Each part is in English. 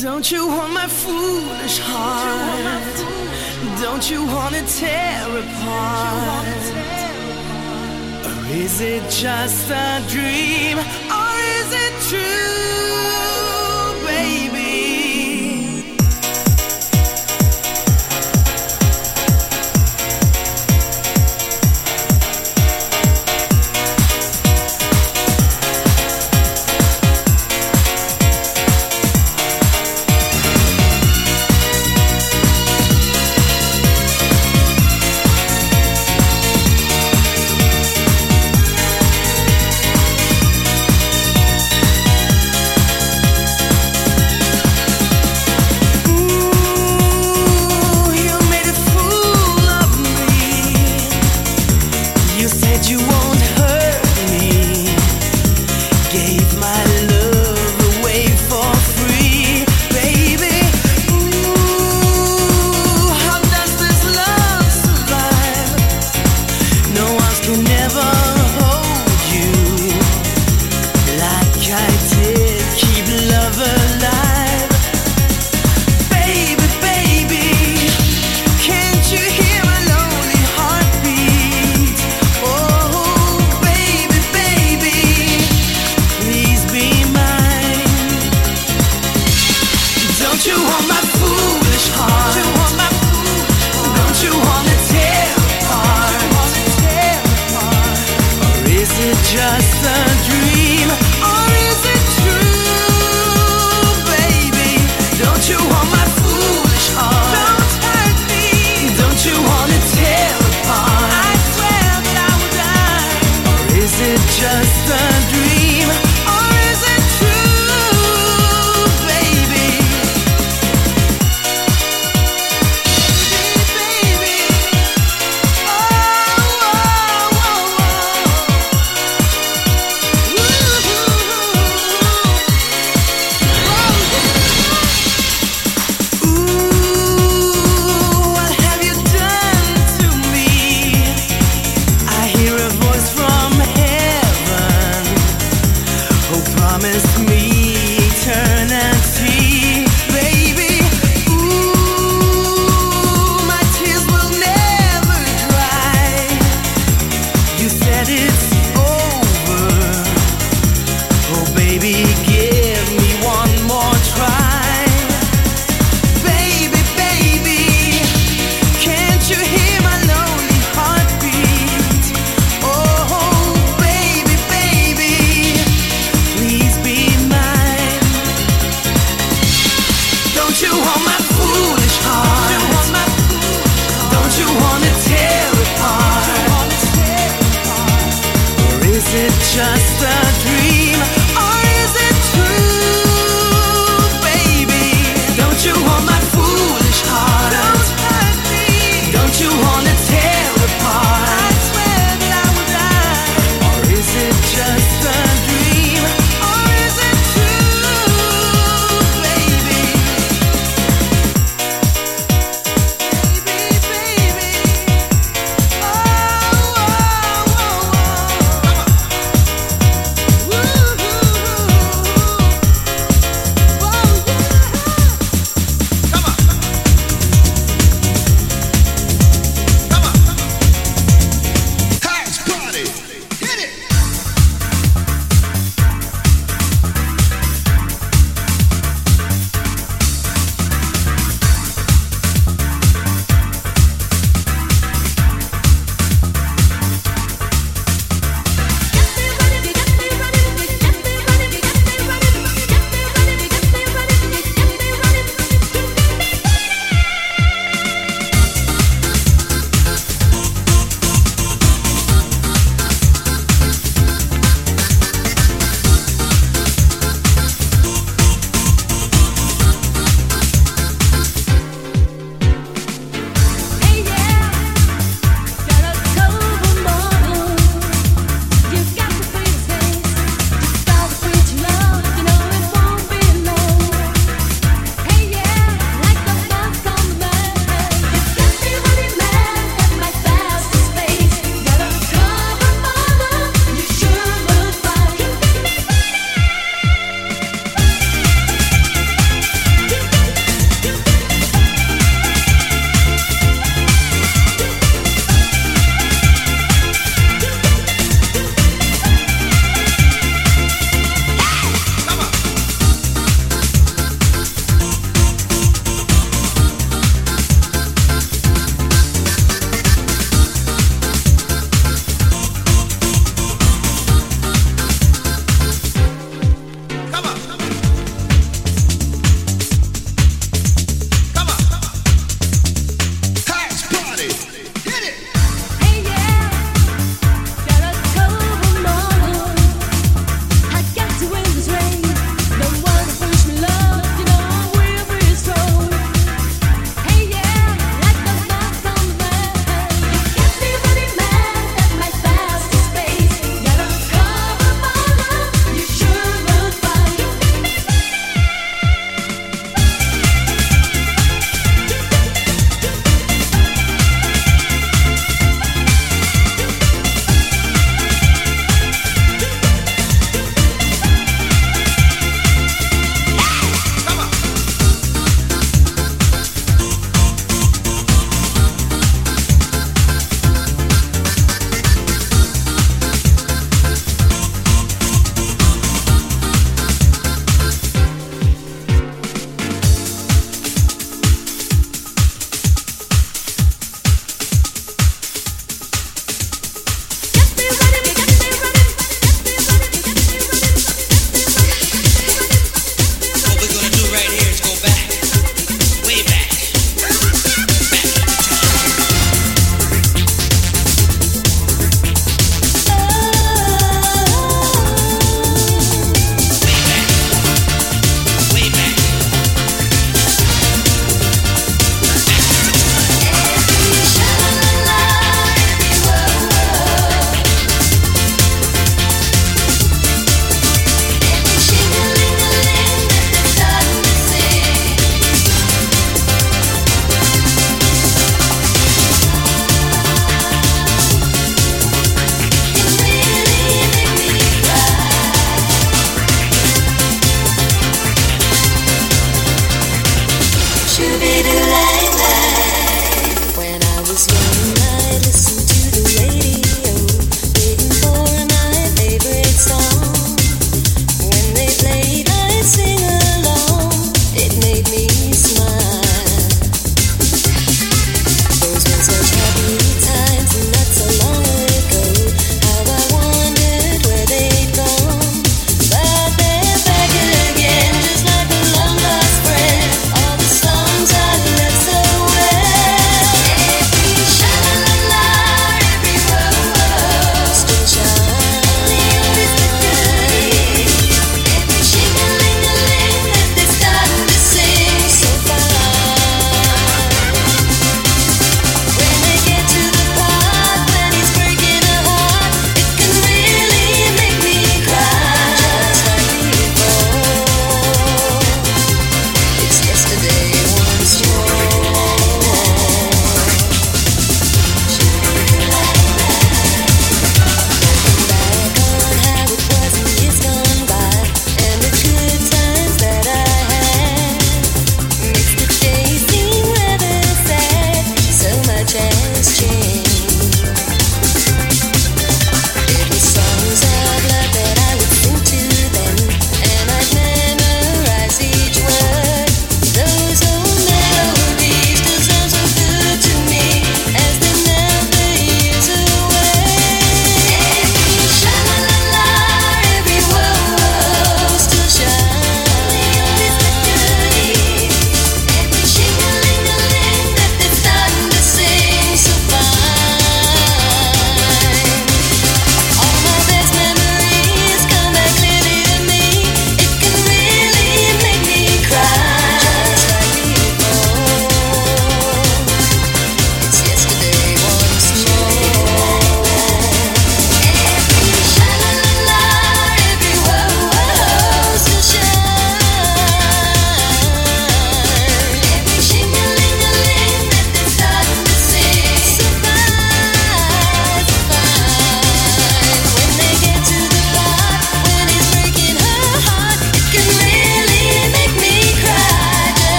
Don't you want my foolish heart? Don't you want to tear apart? Or is it just a dream? Or is it true?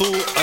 Let's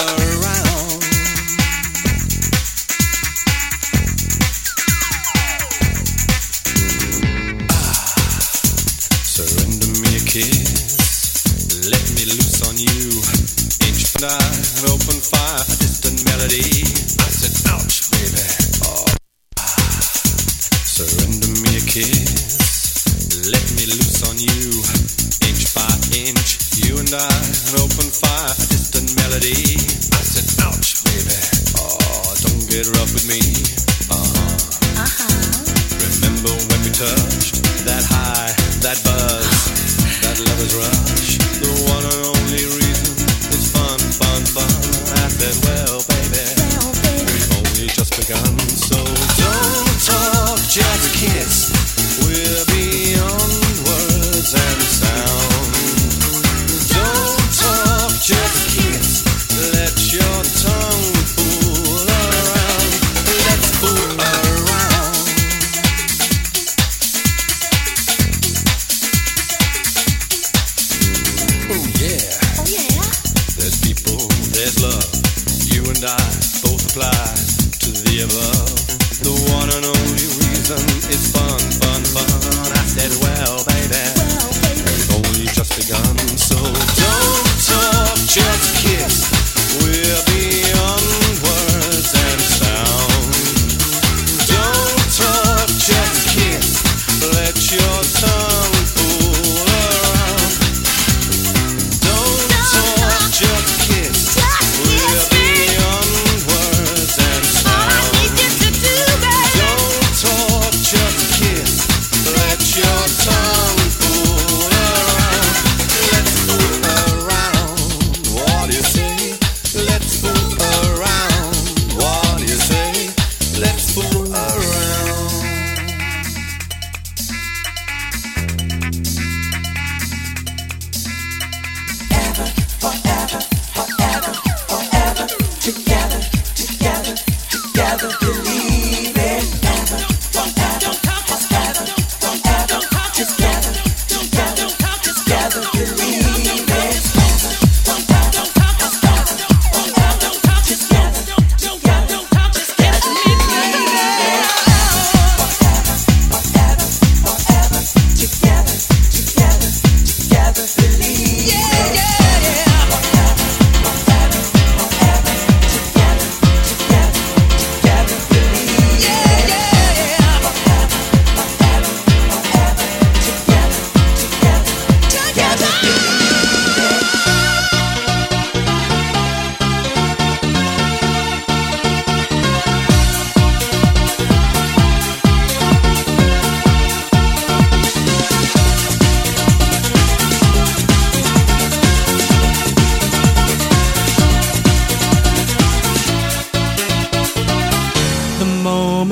The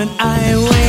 moment I wake